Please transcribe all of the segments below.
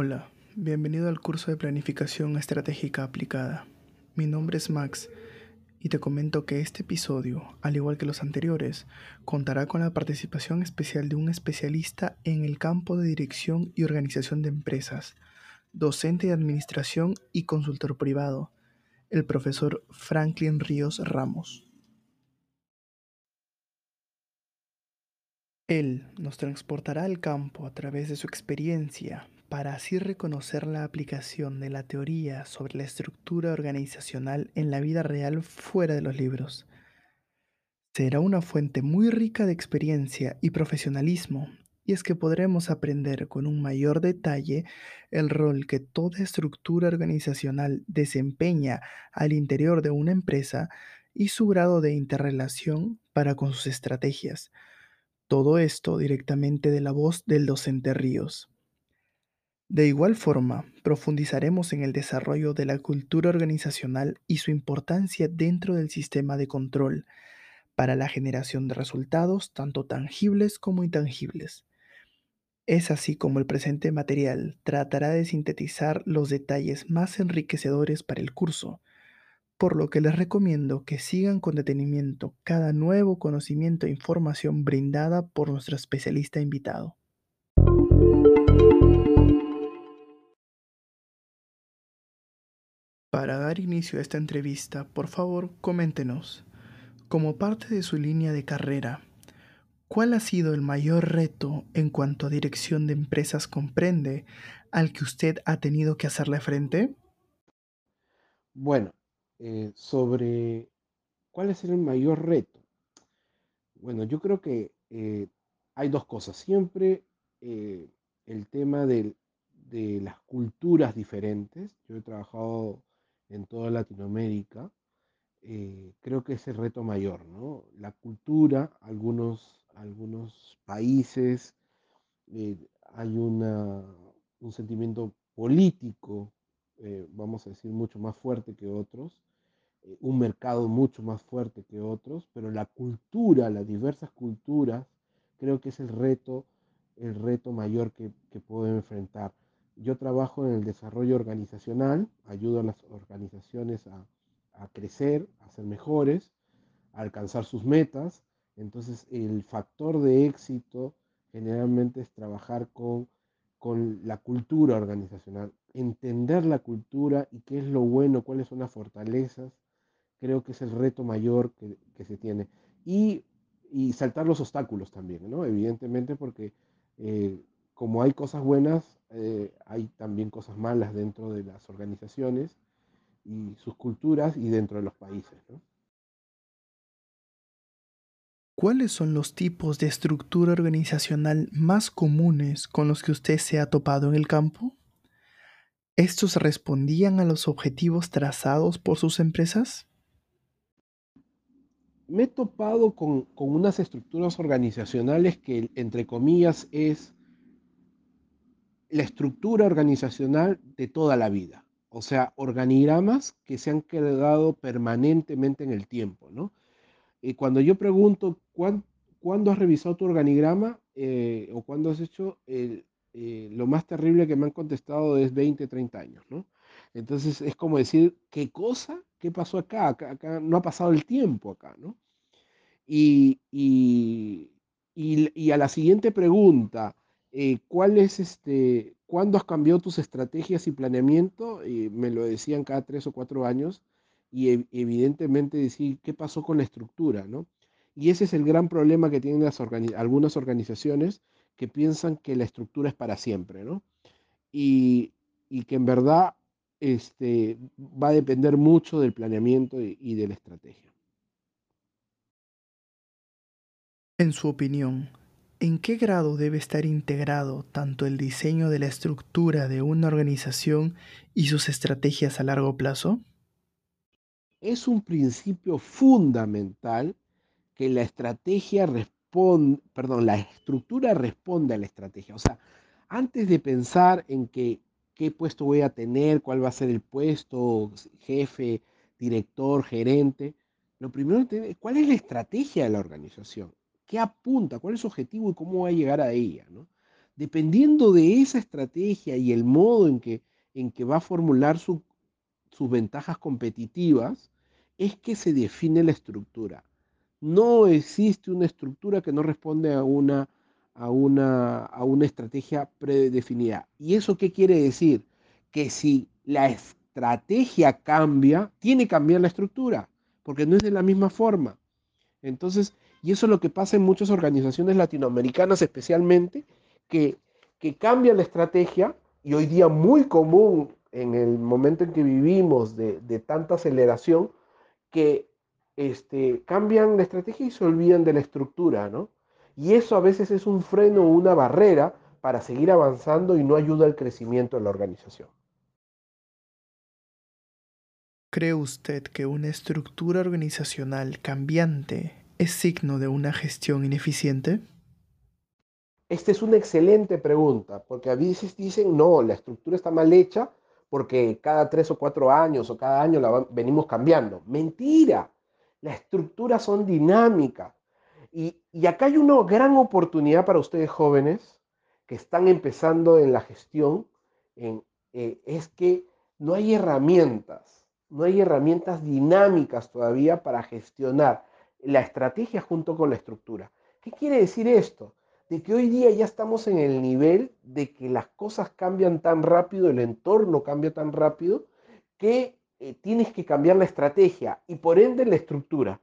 Hola, bienvenido al curso de Planificación Estratégica Aplicada. Mi nombre es Max y te comento que este episodio, al igual que los anteriores, contará con la participación especial de un especialista en el campo de dirección y organización de empresas, docente de administración y consultor privado, el profesor Franklin Ríos Ramos. Él nos transportará al campo a través de su experiencia para así reconocer la aplicación de la teoría sobre la estructura organizacional en la vida real fuera de los libros. Será una fuente muy rica de experiencia y profesionalismo, y es que podremos aprender con un mayor detalle el rol que toda estructura organizacional desempeña al interior de una empresa y su grado de interrelación para con sus estrategias. Todo esto directamente de la voz del docente Ríos. De igual forma, profundizaremos en el desarrollo de la cultura organizacional y su importancia dentro del sistema de control para la generación de resultados tanto tangibles como intangibles. Es así como el presente material tratará de sintetizar los detalles más enriquecedores para el curso, por lo que les recomiendo que sigan con detenimiento cada nuevo conocimiento e información brindada por nuestro especialista invitado. Para dar inicio a esta entrevista, por favor, coméntenos, como parte de su línea de carrera, ¿cuál ha sido el mayor reto en cuanto a dirección de empresas comprende al que usted ha tenido que hacerle frente? Bueno, eh, sobre cuál es el mayor reto. Bueno, yo creo que eh, hay dos cosas. Siempre eh, el tema de las culturas diferentes. Yo he trabajado en toda Latinoamérica, eh, creo que es el reto mayor, ¿no? La cultura, algunos, algunos países, eh, hay una, un sentimiento político, eh, vamos a decir, mucho más fuerte que otros, un mercado mucho más fuerte que otros, pero la cultura, las diversas culturas, creo que es el reto, el reto mayor que, que puedo enfrentar. Yo trabajo en el desarrollo organizacional, ayudo a las organizaciones a, crecer, a ser mejores, a alcanzar sus metas. Entonces, el factor de éxito generalmente es trabajar con, con la cultura organizacional, entender la cultura y qué es lo bueno, cuáles son las fortalezas. Creo que es el reto mayor que, se tiene. Y, saltar los obstáculos también, ¿no? Evidentemente porque eh, como hay cosas buenas, eh, hay también cosas malas dentro de las organizaciones y sus culturas y dentro de los países. ¿Cuáles son los tipos de estructura organizacional más comunes con los que usted se ha topado en el campo? ¿Estos respondían a los objetivos trazados por sus empresas? Me he topado con, con unas estructuras organizacionales que, entre comillas, es la estructura organizacional de toda la vida. O sea, organigramas que se han quedado permanentemente en el tiempo, ¿no? Y cuando yo pregunto, ¿cuándo, has revisado tu organigrama eh, o cuándo has hecho, eh, lo más terrible que me han contestado es 20, 30 años, ¿no? Entonces es como decir, ¿qué cosa? ¿Qué pasó acá? Acá, no ha pasado el tiempo acá, ¿no? Y a la siguiente pregunta, eh, ¿cuál es este, cuándo has cambiado tus estrategias y planeamiento? Y me lo decían cada tres o cuatro años y evidentemente decir qué pasó con la estructura, ¿no? Y ese es el gran problema que tienen las algunas organizaciones que piensan que la estructura es para siempre, ¿no? Y, que en verdad este, va a depender mucho del planeamiento y de la estrategia. En su opinión, ¿En qué grado debe estar integrado tanto el diseño de la estructura de una organización y sus estrategias a largo plazo? Es un principio fundamental que la estrategia responde, perdón, la estructura responde a la estrategia. O sea, antes de pensar en qué puesto voy a tener, cuál va a ser el puesto, jefe, director, gerente, lo primero es cuál es la estrategia de la organización qué apunta, cuál es su objetivo y cómo va a llegar a ella. dependiendo de esa estrategia y el modo en que, en que va a formular sus ventajas competitivas, es que se define la estructura. No existe una estructura que no responde a una, a una, a una estrategia predefinida. ¿Y eso qué quiere decir? Que si la estrategia cambia, tiene que cambiar la estructura, porque no es de la misma forma. Entonces, y eso es lo que pasa en muchas organizaciones latinoamericanas especialmente, que, cambian la estrategia y hoy día muy común en el momento en que vivimos de, de tanta aceleración, que este, cambian la estrategia y se olvidan de la estructura, ¿no? Y eso a veces es un freno o una barrera para seguir avanzando y no ayuda al crecimiento de la organización. ¿Cree usted que una estructura organizacional cambiante es signo de una gestión ineficiente? Esta es una excelente pregunta, porque a veces dicen, no, la estructura está mal hecha porque cada tres o cuatro años o cada año la venimos cambiando. Mentira, las estructuras son dinámicas. Y, acá hay una gran oportunidad para ustedes jóvenes que están empezando en la gestión, eh, es que no hay herramientas, no hay herramientas dinámicas todavía para gestionar la estrategia junto con la estructura. ¿Qué quiere decir esto? De que hoy día ya estamos en el nivel de que las cosas cambian tan rápido, el entorno cambia tan rápido, que eh, tienes que cambiar la estrategia y por ende la estructura.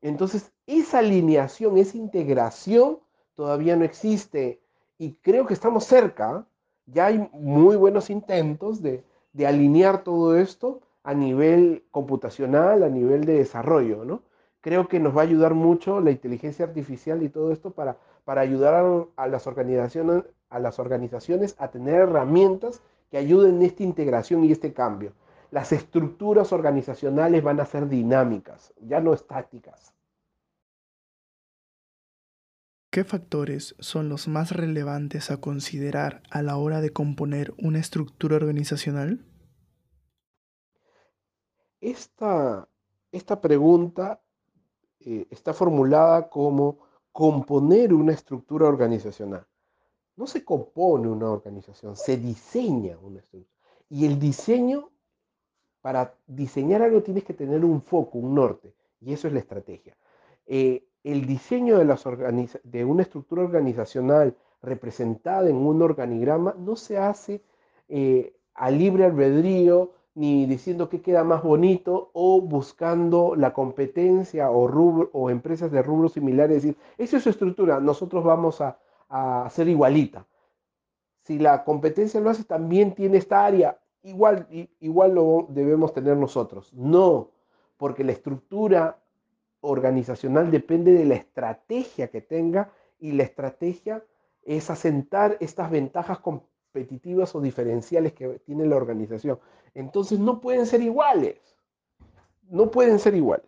Entonces, esa alineación, esa integración todavía no existe y creo que estamos cerca. Ya hay muy buenos intentos de, de alinear todo esto a nivel computacional, a nivel de desarrollo, ¿no? Creo que nos va a ayudar mucho la inteligencia artificial y todo esto para, para ayudar a, las organizaciones, a las organizaciones a tener herramientas que ayuden en esta integración y este cambio. Las estructuras organizacionales van a ser dinámicas, ya no estáticas. ¿Qué factores son los más relevantes a considerar a la hora de componer una estructura organizacional? Esta, esta pregunta eh, está formulada como componer una estructura organizacional. No se compone una organización, se diseña una estructura. Y el diseño, para diseñar algo tienes que tener un foco, un norte, y eso es la estrategia. Eh, el diseño de, las de una estructura organizacional representada en un organigrama no se hace eh, a libre albedrío ni diciendo qué queda más bonito o buscando la competencia o, o empresas de rubros similares, decir, esa es su estructura, nosotros vamos a, a hacer igualita. Si la competencia lo hace, también tiene esta área, igual, igual lo debemos tener nosotros. No, porque la estructura organizacional depende de la estrategia que tenga y la estrategia es asentar estas ventajas competitivas o diferenciales que tiene la organización. Entonces no pueden ser iguales. No pueden ser iguales.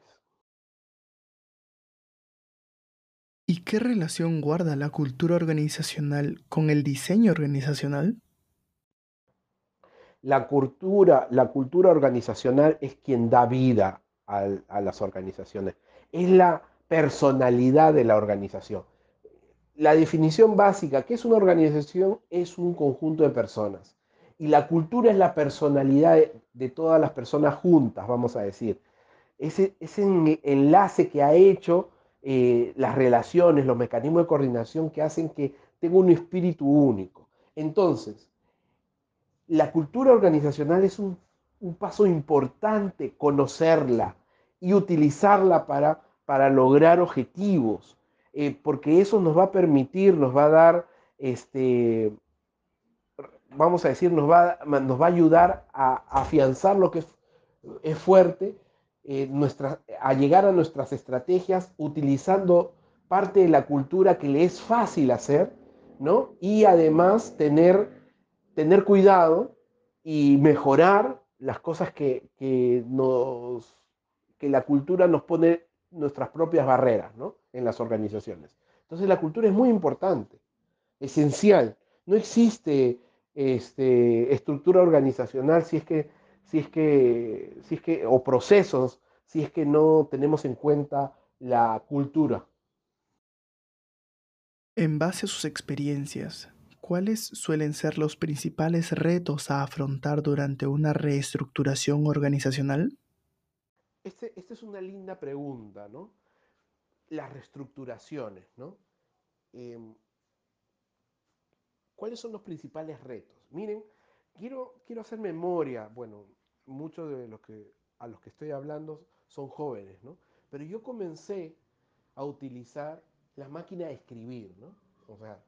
¿Y qué relación guarda la cultura organizacional con el diseño organizacional? La cultura, la cultura organizacional es quien da vida a, a las organizaciones. Es la personalidad de la organización. La definición básica, ¿qué es una organización? Es un conjunto de personas y la cultura es la personalidad de, todas las personas juntas, vamos a decir. Ese, ese enlace que ha hecho eh, las relaciones, los mecanismos de coordinación que hacen que tenga un espíritu único. Entonces, la cultura organizacional es un, paso importante, conocerla y utilizarla para, para lograr objetivos, eh, porque eso nos va a permitir, nos va a dar este, vamos a decir, nos va, nos va a ayudar a, afianzar lo que es, fuerte, eh, a llegar a nuestras estrategias utilizando parte de la cultura que le es fácil hacer, ¿no? Y además tener, tener cuidado y mejorar las cosas que, que, nos, que la cultura nos pone nuestras propias barreras, ¿no? En las organizaciones. Entonces la cultura es muy importante, esencial. No existe este, estructura organizacional si es que, si es que, si es que, o procesos, si es que no tenemos en cuenta la cultura. En base a sus experiencias, ¿Cuáles suelen ser los principales retos a afrontar durante una reestructuración organizacional? Este, esta es una linda pregunta, ¿no? Las reestructuraciones, ¿no? Em, ¿Cuáles son los principales retos? Miren, quiero, quiero hacer memoria, bueno, muchos de los que a los que estoy hablando son jóvenes, ¿no? Pero yo comencé a utilizar la máquina de escribir, ¿no? O sea,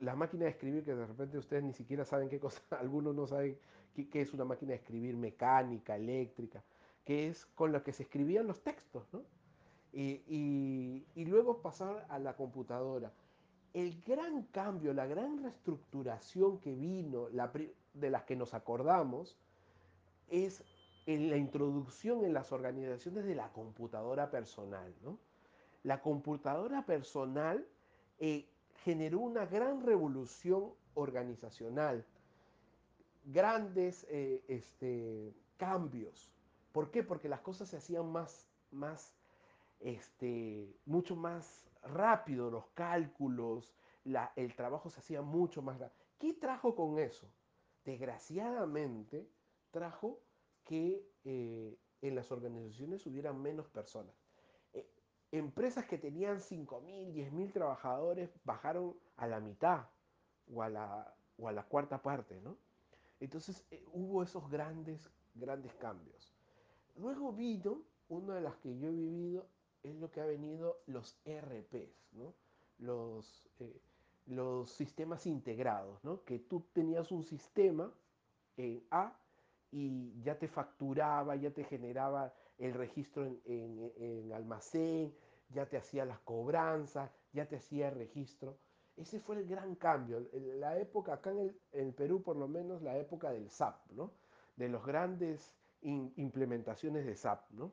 la máquina de escribir que de repente ustedes ni siquiera saben qué cosa, algunos no saben qué, es una máquina de escribir mecánica, eléctrica, que es con la que se escribían los textos, ¿no? Y, y, luego pasar a la computadora. El gran cambio, la gran reestructuración que vino, de las que nos acordamos, es en la introducción en las organizaciones de la computadora personal. ¿no? La computadora personal eh, generó una gran revolución organizacional, grandes eh, este, cambios. ¿Por qué? Porque las cosas se hacían más, más, este, mucho más rápido, los cálculos, el trabajo se hacía mucho más rápido. ¿Qué trajo con eso? Desgraciadamente, trajo que eh, en las organizaciones hubieran menos personas. Eh, empresas que tenían 5.000, 10.000 trabajadores bajaron a la mitad o a la, o a la cuarta parte, ¿no? Entonces eh, hubo esos grandes, grandes cambios. Luego vino, una de las que yo he vivido, es lo que ha venido los RPs, ¿no? Los, los sistemas integrados, ¿no? Que tú tenías un sistema en A y ya te facturaba, ya te generaba el registro en, almacén, ya te hacía las cobranzas, ya te hacía el registro. Ese fue el gran cambio. La época, acá en el, Perú por lo menos, la época del SAP, ¿no? de los grandes implementaciones de SAP, ¿no?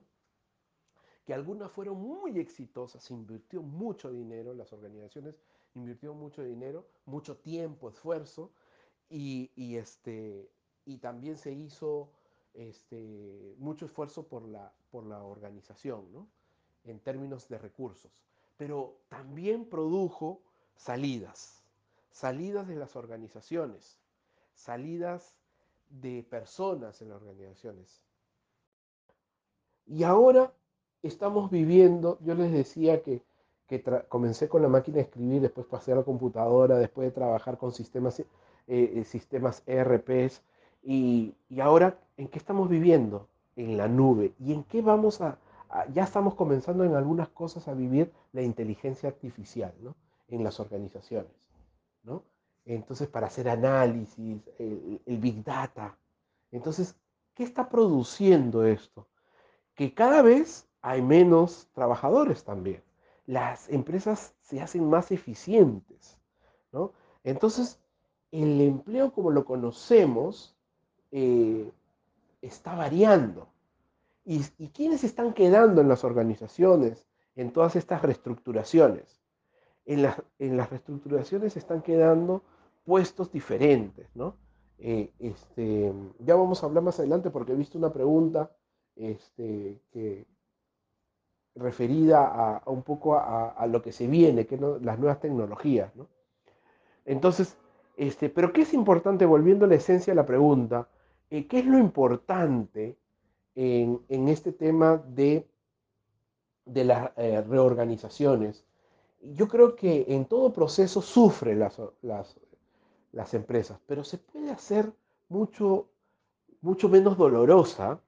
Que algunas fueron muy exitosas, se invirtió mucho dinero, las organizaciones invirtieron mucho dinero, mucho tiempo, esfuerzo, y, y este, y también se hizo este, mucho esfuerzo por la, por la organización, ¿no? en términos de recursos, pero también produjo salidas, salidas de las organizaciones, salidas de personas en las organizaciones. Y ahora estamos viviendo, yo les decía que, que comencé con la máquina de escribir, después pasé a la computadora, después de trabajar con sistemas, eh, eh sistemas ERPs, y, ahora, ¿en qué estamos viviendo? En la nube. ¿Y en qué vamos a, ya estamos comenzando en algunas cosas a vivir la inteligencia artificial, ¿no? En las organizaciones, ¿no? Entonces, para hacer análisis, el Big Data. Entonces, ¿qué está produciendo esto? Que cada vez hay menos trabajadores también. Las empresas se hacen más eficientes, ¿no? Entonces, el empleo como lo conocemos eh, está variando. ¿Y, quiénes están quedando en las organizaciones en todas estas reestructuraciones? En, en las reestructuraciones están quedando puestos diferentes, ¿no? Eh, este, ya vamos a hablar más adelante porque he visto una pregunta este, que, referida a, un poco a, lo que se viene, que las nuevas tecnologías. ¿no? Entonces, este, pero ¿qué es importante, volviendo a la esencia de la pregunta? Eh, ¿Qué es lo importante en, este tema de, de las eh, reorganizaciones? Yo creo que en todo proceso sufren las, las, empresas, pero se puede hacer mucho, mucho menos dolorosa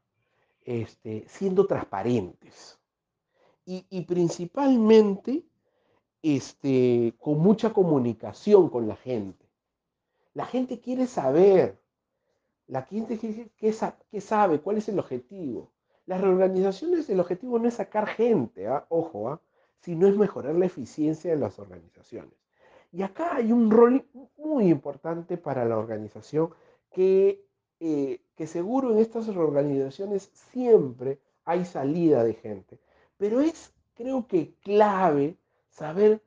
este, siendo transparentes. Y, principalmente este, con mucha comunicación con la gente. La gente quiere saber la gente que, sabe cuál es el objetivo. Las reorganizaciones, el objetivo no es sacar gente, ¿ah? ojo, ¿ah? sino es mejorar la eficiencia de las organizaciones. Y acá hay un rol muy importante para la organización que, eh, que seguro en estas reorganizaciones siempre hay salida de gente. Pero es, creo que, clave saber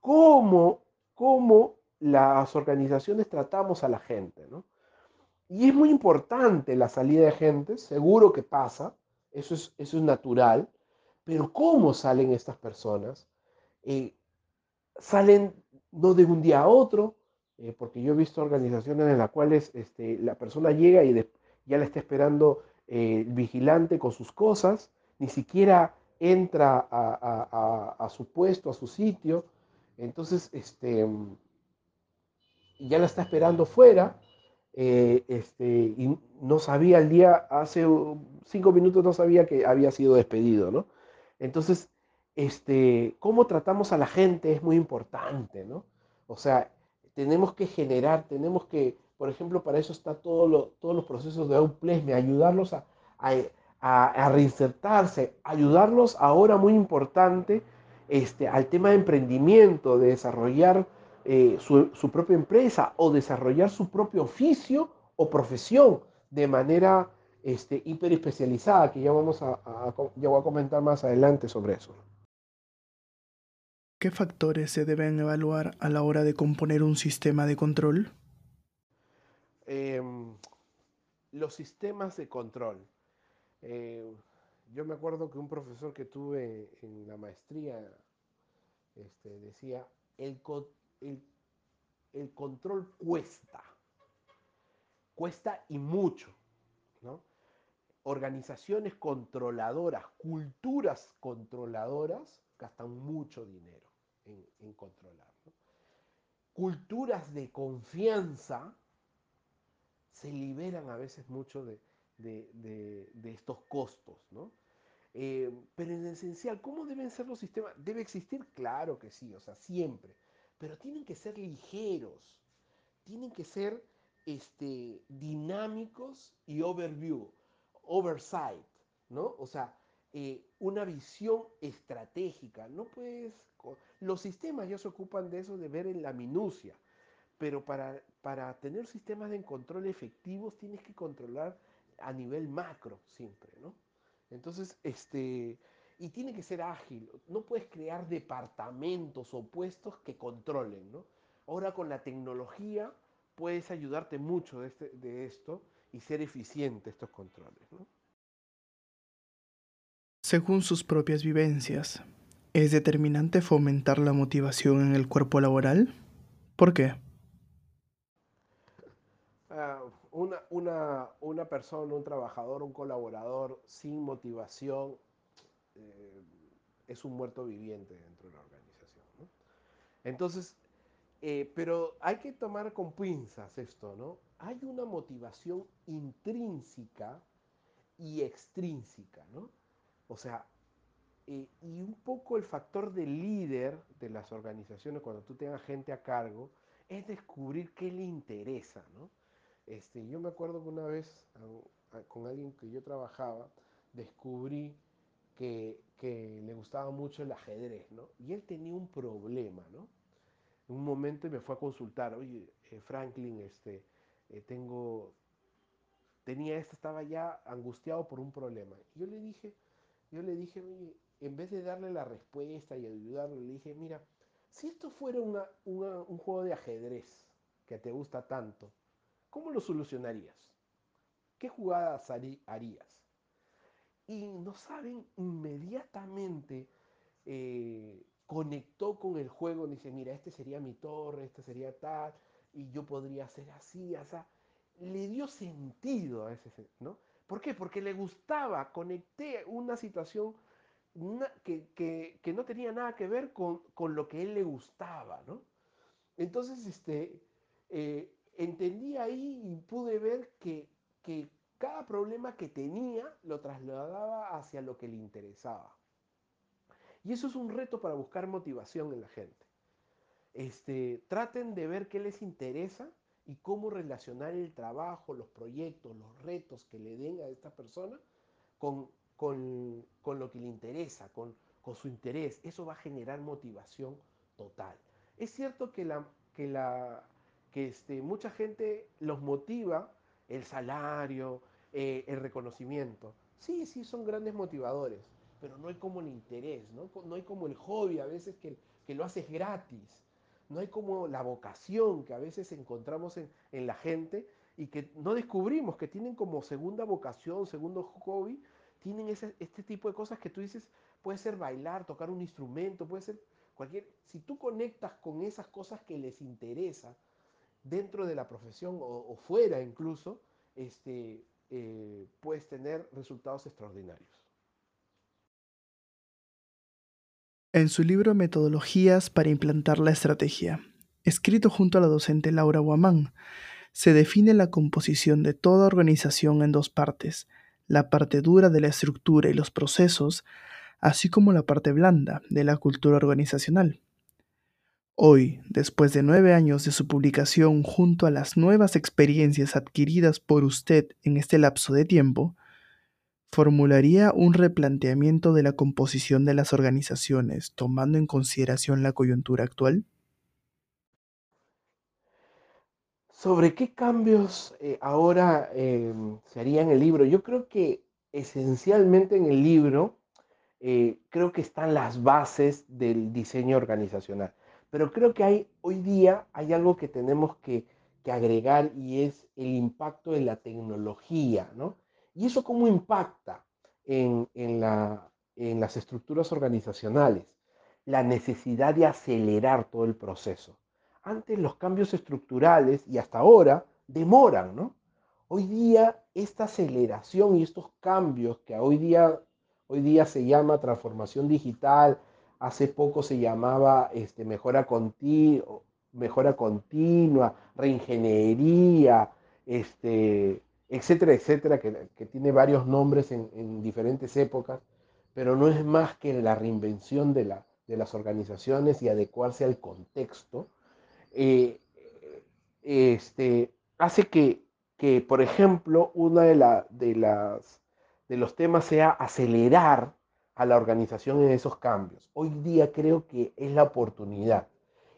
cómo, cómo las organizaciones tratamos a la gente, ¿no? Y es muy importante la salida de gente, seguro que pasa, eso es, eso es natural, pero ¿cómo salen estas personas? Eh, salen no de un día a otro, eh, porque yo he visto organizaciones en las cuales este, la persona llega y ya la está esperando el vigilante con sus cosas, ni siquiera entra a, su puesto, a su sitio, entonces este, ya la está esperando fuera, eh, este, y no sabía el día, hace cinco minutos no sabía que había sido despedido, ¿no? Entonces, este, cómo tratamos a la gente es muy importante, ¿no? O sea, tenemos que generar, tenemos que, por ejemplo, para eso está todo todos los procesos de Outplesme, ayudarlos a, a, reinsertarse, ayudarlos ahora muy importante este, al tema de emprendimiento, de desarrollar eh, su, propia empresa o desarrollar su propio oficio o profesión de manera este, hiper especializada, que ya, vamos a, ya voy a comentar más adelante sobre eso. ¿Qué factores se deben evaluar a la hora de componer un sistema de control? Em, los sistemas de control. Eh, yo me acuerdo que un profesor que tuve en la maestría este, decía, el, el, control cuesta, cuesta y mucho. Organizaciones controladoras, culturas controladoras, gastan mucho dinero en, controlar. Culturas de confianza se liberan a veces mucho de, de, estos costos, ¿no? Eh, pero en esencial, ¿cómo deben ser los sistemas? ¿Debe existir? Claro que sí, o sea, siempre. Pero tienen que ser ligeros, tienen que ser este, dinámicos y overview, oversight, ¿no? O sea, eh, una visión estratégica. No puedes. Los sistemas ya se ocupan de eso, de ver en la minucia. Pero para, para tener sistemas de control efectivos tienes que controlar a nivel macro siempre, ¿no? Entonces, este, y tiene que ser ágil, no puedes crear departamentos o puestos que controlen, ¿no? Ahora con la tecnología puedes ayudarte mucho de, este, de esto y ser eficiente estos controles, ¿no? Según sus propias vivencias, ¿es determinante fomentar la motivación en el cuerpo laboral? ¿Por qué? Una, una, persona, un trabajador, un colaborador sin motivación eh, es un muerto viviente dentro de la organización. Entonces, eh, pero hay que tomar con pinzas esto, ¿no? Hay una motivación intrínseca y extrínseca, ¿no? O sea, eh, y un poco el factor de líder de las organizaciones, cuando tú tengas gente a cargo, es descubrir qué le interesa, ¿no? Este, yo me acuerdo que una vez con alguien que yo trabajaba, descubrí que, le gustaba mucho el ajedrez, ¿no? Y él tenía un problema, ¿no? En un momento me fue a consultar, oye, eh, Franklin, este, eh, tengo, tenía esto, estaba ya angustiado por un problema. yo le dije, yo le dije, oye, en vez de darle la respuesta y ayudarle, le dije, mira, si esto fuera un juego de ajedrez que te gusta tanto, ¿Cómo lo solucionarías? ¿Qué jugadas harías? Y no saben, inmediatamente eh, conectó con el juego, dice, mira, este sería mi torre, este sería tal, y yo podría hacer así, así. Le dio sentido a ese, ¿no? ¿Por qué? Porque le gustaba, conecté una situación que, no tenía nada que ver con, lo que él le gustaba, ¿no? Entonces, este, eh, entendí ahí y pude ver que, cada problema que tenía lo trasladaba hacia lo que le interesaba. Y eso es un reto para buscar motivación en la gente. Este, traten de ver qué les interesa y cómo relacionar el trabajo, los proyectos, los retos que le den a esta persona con, lo que le interesa, con, con, su interés. Eso va a generar motivación total. Es cierto que la, que la, que este, mucha gente los motiva el salario, eh, el reconocimiento. Sí, sí, son grandes motivadores, pero no hay como el interés, ¿no? No hay como el hobby a veces que, que lo haces gratis. No hay como la vocación que a veces encontramos en, en la gente y que no descubrimos, que tienen como segunda vocación, segundo hobby, tienen ese, este tipo de cosas que tú dices, puede ser bailar, tocar un instrumento, puede ser cualquier... Si tú conectas con esas cosas que les interesa, dentro de la profesión o, fuera incluso, este, eh, puedes tener resultados extraordinarios. En su libro Metodologías para implantar la estrategia, escrito junto a la docente Laura Guamán, se define la composición de toda organización en dos partes, la parte dura de la estructura y los procesos, así como la parte blanda de la cultura organizacional. Hoy, después de nueve años de su publicación junto a las nuevas experiencias adquiridas por usted en este lapso de tiempo, formularía un replanteamiento de la composición de las organizaciones tomando en consideración la coyuntura actual? ¿Sobre qué cambios eh, ahora em, se haría en el libro? Yo creo que esencialmente en el libro eh, creo que están las bases del diseño organizacional. Pero creo que hay, hoy día hay algo que tenemos que, que agregar y es el impacto de la tecnología, ¿no? ¿Y eso cómo impacta en, las estructuras organizacionales? La necesidad de acelerar todo el proceso. Antes los cambios estructurales y hasta ahora demoran, ¿no? Hoy día esta aceleración y estos cambios que hoy día, hoy día se llama transformación digital, hace poco se llamaba este, mejora, mejora continua, reingeniería, este, etcétera, etcétera, que, tiene varios nombres en, diferentes épocas, pero no es más que la reinvención de, la, de las organizaciones y adecuarse al contexto, eh, este, hace que, que, por ejemplo, uno de, la, de, las, de los temas sea acelerar a la organización en esos cambios. Hoy día creo que es la oportunidad.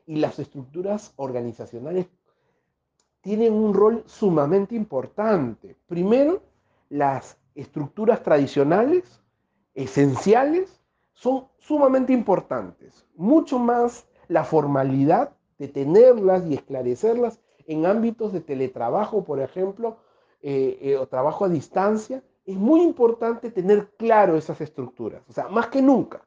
Y las estructuras organizacionales tienen un rol sumamente importante. Primero, las estructuras tradicionales, esenciales, son sumamente importantes. Mucho más la formalidad de tenerlas y esclarecerlas en ámbitos de teletrabajo, por ejemplo, eh, eh, o trabajo a distancia, es muy importante tener claro esas estructuras, o sea, más que nunca,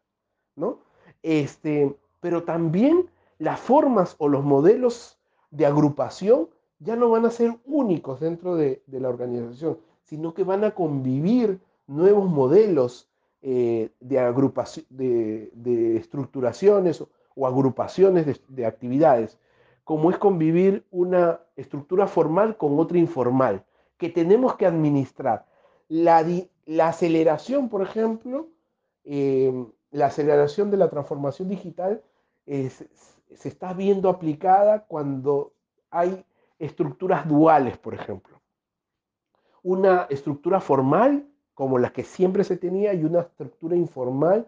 ¿no? Este, pero también las formas o los modelos de agrupación ya no van a ser únicos dentro de, la organización, sino que van a convivir nuevos modelos eh, de, agrupación, de, estructuraciones o, agrupaciones de, actividades, como es convivir una estructura formal con otra informal, que tenemos que administrar. La, aceleración, por ejemplo, eh, la aceleración de la transformación digital se está viendo aplicada cuando hay estructuras duales, por ejemplo. Una estructura formal, como la que siempre se tenía, y una estructura informal,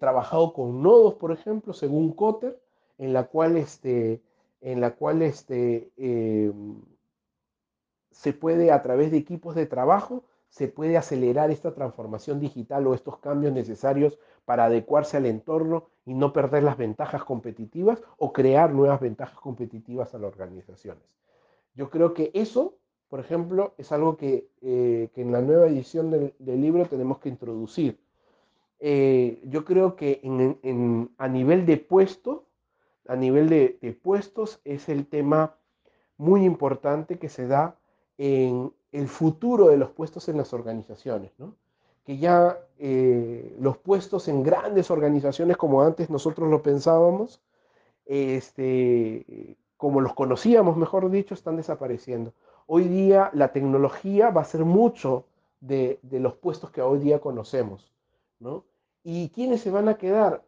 trabajado con nodos, por ejemplo, según Cotter, en la cual, este, en la cual este, em, se puede, a través de equipos de trabajo, se puede acelerar esta transformación digital o estos cambios necesarios para adecuarse al entorno y no perder las ventajas competitivas o crear nuevas ventajas competitivas a las organizaciones. Yo creo que eso, por ejemplo, es algo que, eh, en la nueva edición del, libro tenemos que introducir. Eh, yo creo que a nivel de puesto, a nivel de, puestos, es el tema muy importante que se da en el futuro de los puestos en las organizaciones, que ya eh, los puestos en grandes organizaciones como antes nosotros lo pensábamos, este, como los conocíamos, mejor dicho, están desapareciendo. Hoy día la tecnología va a ser mucho de, los puestos que hoy día conocemos, ¿no? ¿Y quiénes se van a quedar?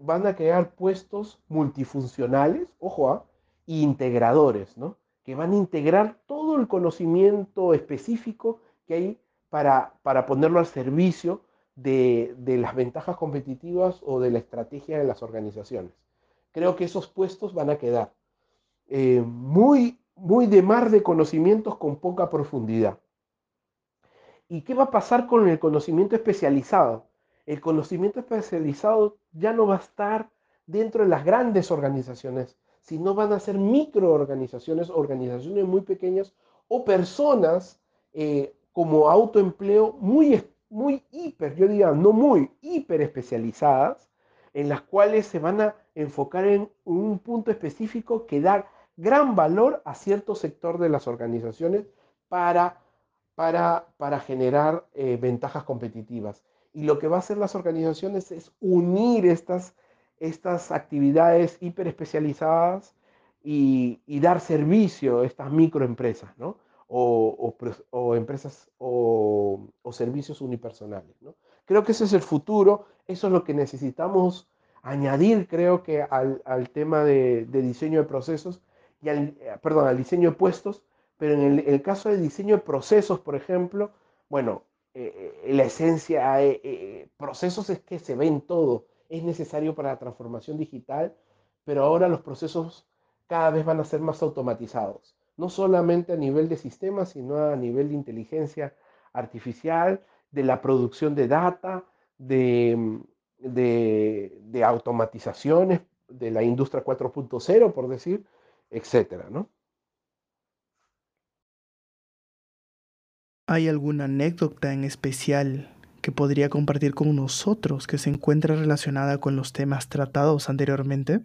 van a quedar puestos multifuncionales, ojo, ¿ah? integradores, ¿no? Que van a integrar todo el conocimiento específico que hay para, para ponerlo al servicio de, de las ventajas competitivas o de la estrategia de las organizaciones. Creo que esos puestos van a quedar. Eh, muy, muy de mar de conocimientos con poca profundidad. ¿Y qué va a pasar con el conocimiento especializado? El conocimiento especializado ya no va a estar dentro de las grandes organizaciones, sino van a ser microorganizaciones, organizaciones muy pequeñas o personas eh, como autoempleo muy, muy hiper, yo diría, no muy, hiper especializadas, en las cuales se van a enfocar en un punto específico que dar gran valor a cierto sector de las organizaciones para, para, para generar eh, ventajas competitivas. Y lo que va a hacer las organizaciones es unir estas, estas actividades hiperespecializadas y, y dar servicio a estas microempresas, ¿no? O, empresas o, servicios unipersonales. ¿no? Creo que ese es el futuro, eso es lo que necesitamos añadir, creo que al, tema de, diseño de procesos, y al, perdón, al diseño de puestos, pero en el, el caso del diseño de procesos, por ejemplo, bueno, eh, eh, la esencia, eh, eh, procesos es que se ven todo, es necesario para la transformación digital, pero ahora los procesos cada vez van a ser más automatizados, no solamente a nivel de sistemas, sino a nivel de inteligencia artificial, de la producción de data, de, de, automatizaciones de la industria 4.0, por decir, etcétera, ¿no? ¿Hay alguna anécdota en especial que podría compartir con nosotros que se encuentre relacionada con los temas tratados anteriormente?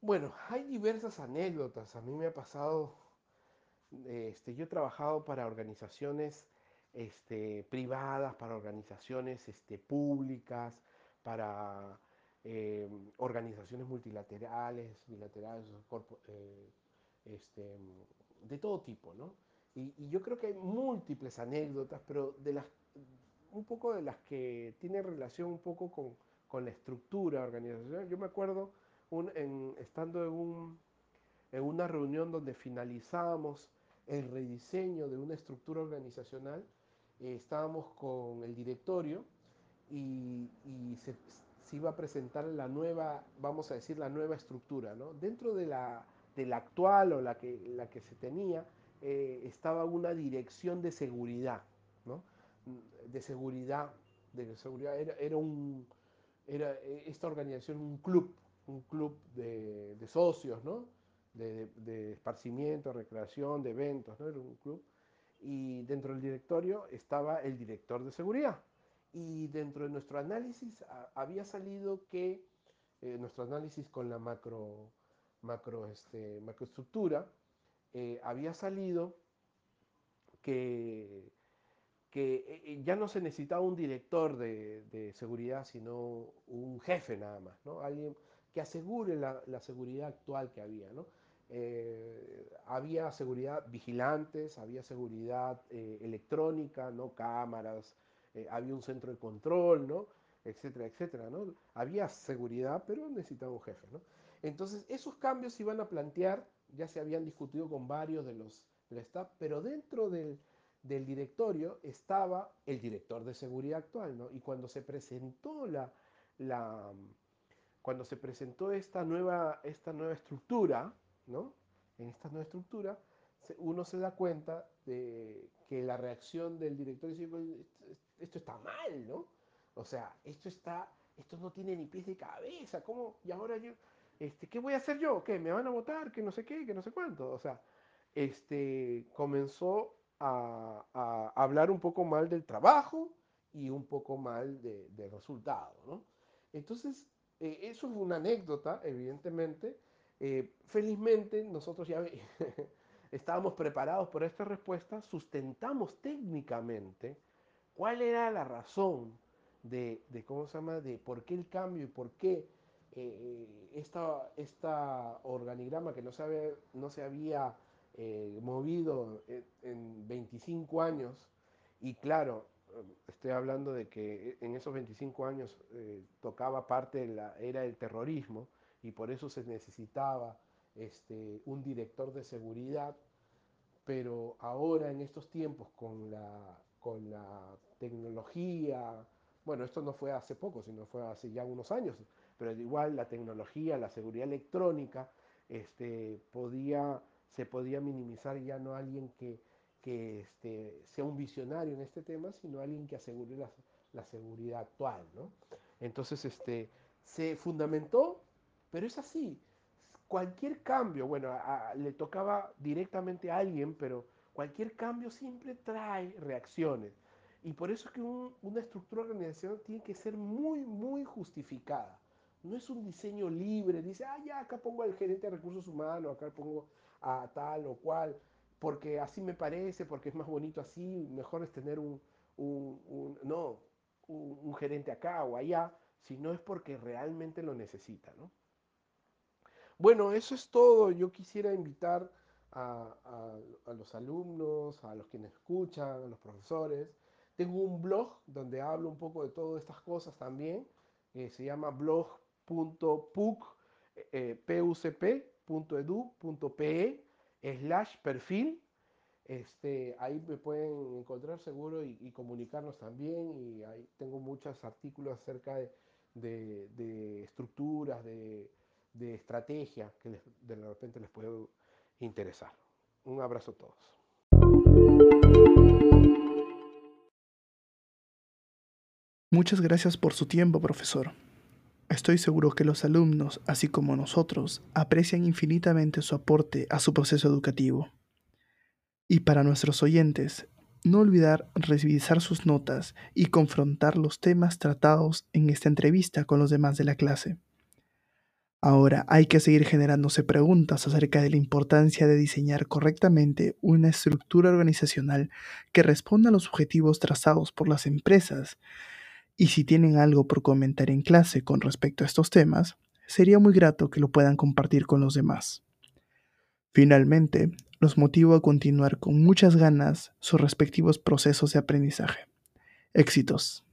Bueno, hay diversas anécdotas. A mí me ha pasado, este, yo he trabajado para organizaciones este, privadas, para organizaciones este, públicas, para eh, organizaciones multilaterales, bilaterales, eh, de todo tipo, ¿no? Y, yo creo que hay múltiples anécdotas, pero de las, un poco de las que tienen relación un poco con, con la estructura organizacional. Yo me acuerdo en, estando en, un, en una reunión donde finalizábamos el rediseño de una estructura organizacional, eh, estábamos con el directorio y, y se, iba a presentar la nueva, vamos a decir, la nueva estructura. ¿no? Dentro de la, de actual o la que, la que se tenía, eh, estaba una dirección de seguridad, ¿no? De seguridad, de seguridad, era, era, un, era esta organización un club, un club de, de socios, ¿no? De, de, esparcimiento, recreación, de eventos, ¿no? Era un club. Y dentro del directorio estaba el director de seguridad. Y dentro de nuestro análisis había salido que, eh, nuestro análisis con la macro, macro, este, macroestructura, eh, había salido que, que, eh, ya no se necesitaba un director de, de, seguridad, sino un jefe nada más, ¿no? Alguien que asegure la, la seguridad actual que había, ¿no? Eh, había seguridad vigilantes, había seguridad eh, electrónica, ¿no? Cámaras, eh, había un centro de control, ¿no? Etcétera, etcétera, ¿no? Había seguridad, pero necesitaba un jefe, ¿no? Entonces, esos cambios se iban a plantear ya se habían discutido con varios de los del staff, pero dentro del, del, directorio estaba el director de seguridad actual, ¿no? Y cuando se presentó la, la cuando se presentó esta nueva, esta nueva estructura, ¿no? En esta nueva estructura, uno se da cuenta de que la reacción del director dice, esto está mal, ¿no? O sea, esto está, esto no tiene ni pies de cabeza, ¿cómo? Y ahora yo, este, ¿qué voy a hacer yo? ¿Qué? ¿Me van a votar? ¿Que no sé qué? ¿Que no sé cuánto? O sea, este, comenzó a, a hablar un poco mal del trabajo y un poco mal de, del resultado, ¿no? Entonces, eh, eso fue una anécdota, evidentemente. Eh, felizmente, nosotros ya estábamos preparados por esta respuesta, sustentamos técnicamente cuál era la razón de, de, ¿cómo se llama?, de por qué el cambio y por qué eh, esta, esta, organigrama que no se había, no se había eh, movido en, en, 25 años, y claro, estoy hablando de que en esos 25 años eh, tocaba parte de la era del terrorismo, y por eso se necesitaba este, un director de seguridad, pero ahora en estos tiempos con la, con la tecnología, bueno, esto no fue hace poco, sino fue hace ya unos años, pero igual la tecnología, la seguridad electrónica, este, podía, se podía minimizar ya no alguien que, que este, sea un visionario en este tema, sino alguien que asegure la, la seguridad actual. ¿no? Entonces, este, se fundamentó, pero es así. Cualquier cambio, bueno, le tocaba directamente a alguien, pero cualquier cambio siempre trae reacciones. Y por eso es que un, una estructura organizacional tiene que ser muy, muy justificada no es un diseño libre, dice, ah, ya, acá pongo al gerente de recursos humanos, acá pongo a tal o cual, porque así me parece, porque es más bonito así, mejor es tener un, no, un, gerente acá o allá, sino es porque realmente lo necesita, ¿no? Bueno, eso es todo. Yo quisiera invitar a, los alumnos, a los que escuchan, a los profesores. Tengo un blog donde hablo un poco de todas estas cosas también. Eh, se llama blog.pucp.edu.pe slash perfil. Este, ahí me pueden encontrar seguro y, comunicarnos también. Y ahí tengo muchos artículos acerca de, estructuras, de, de estrategia que de repente les puede interesar. Un abrazo a todos. Muchas gracias por su tiempo, profesor. Estoy seguro que los alumnos, así como nosotros, aprecian infinitamente su aporte a su proceso educativo. Y para nuestros oyentes, no olvidar revisar sus notas y confrontar los temas tratados en esta entrevista con los demás de la clase. Ahora hay que seguir generándose preguntas acerca de la importancia de diseñar correctamente una estructura organizacional que responda a los objetivos trazados por las empresas y si tienen algo por comentar en clase con respecto a estos temas, sería muy grato que lo puedan compartir con los demás. Finalmente, los motivo a continuar con muchas ganas sus respectivos procesos de aprendizaje. Éxitos.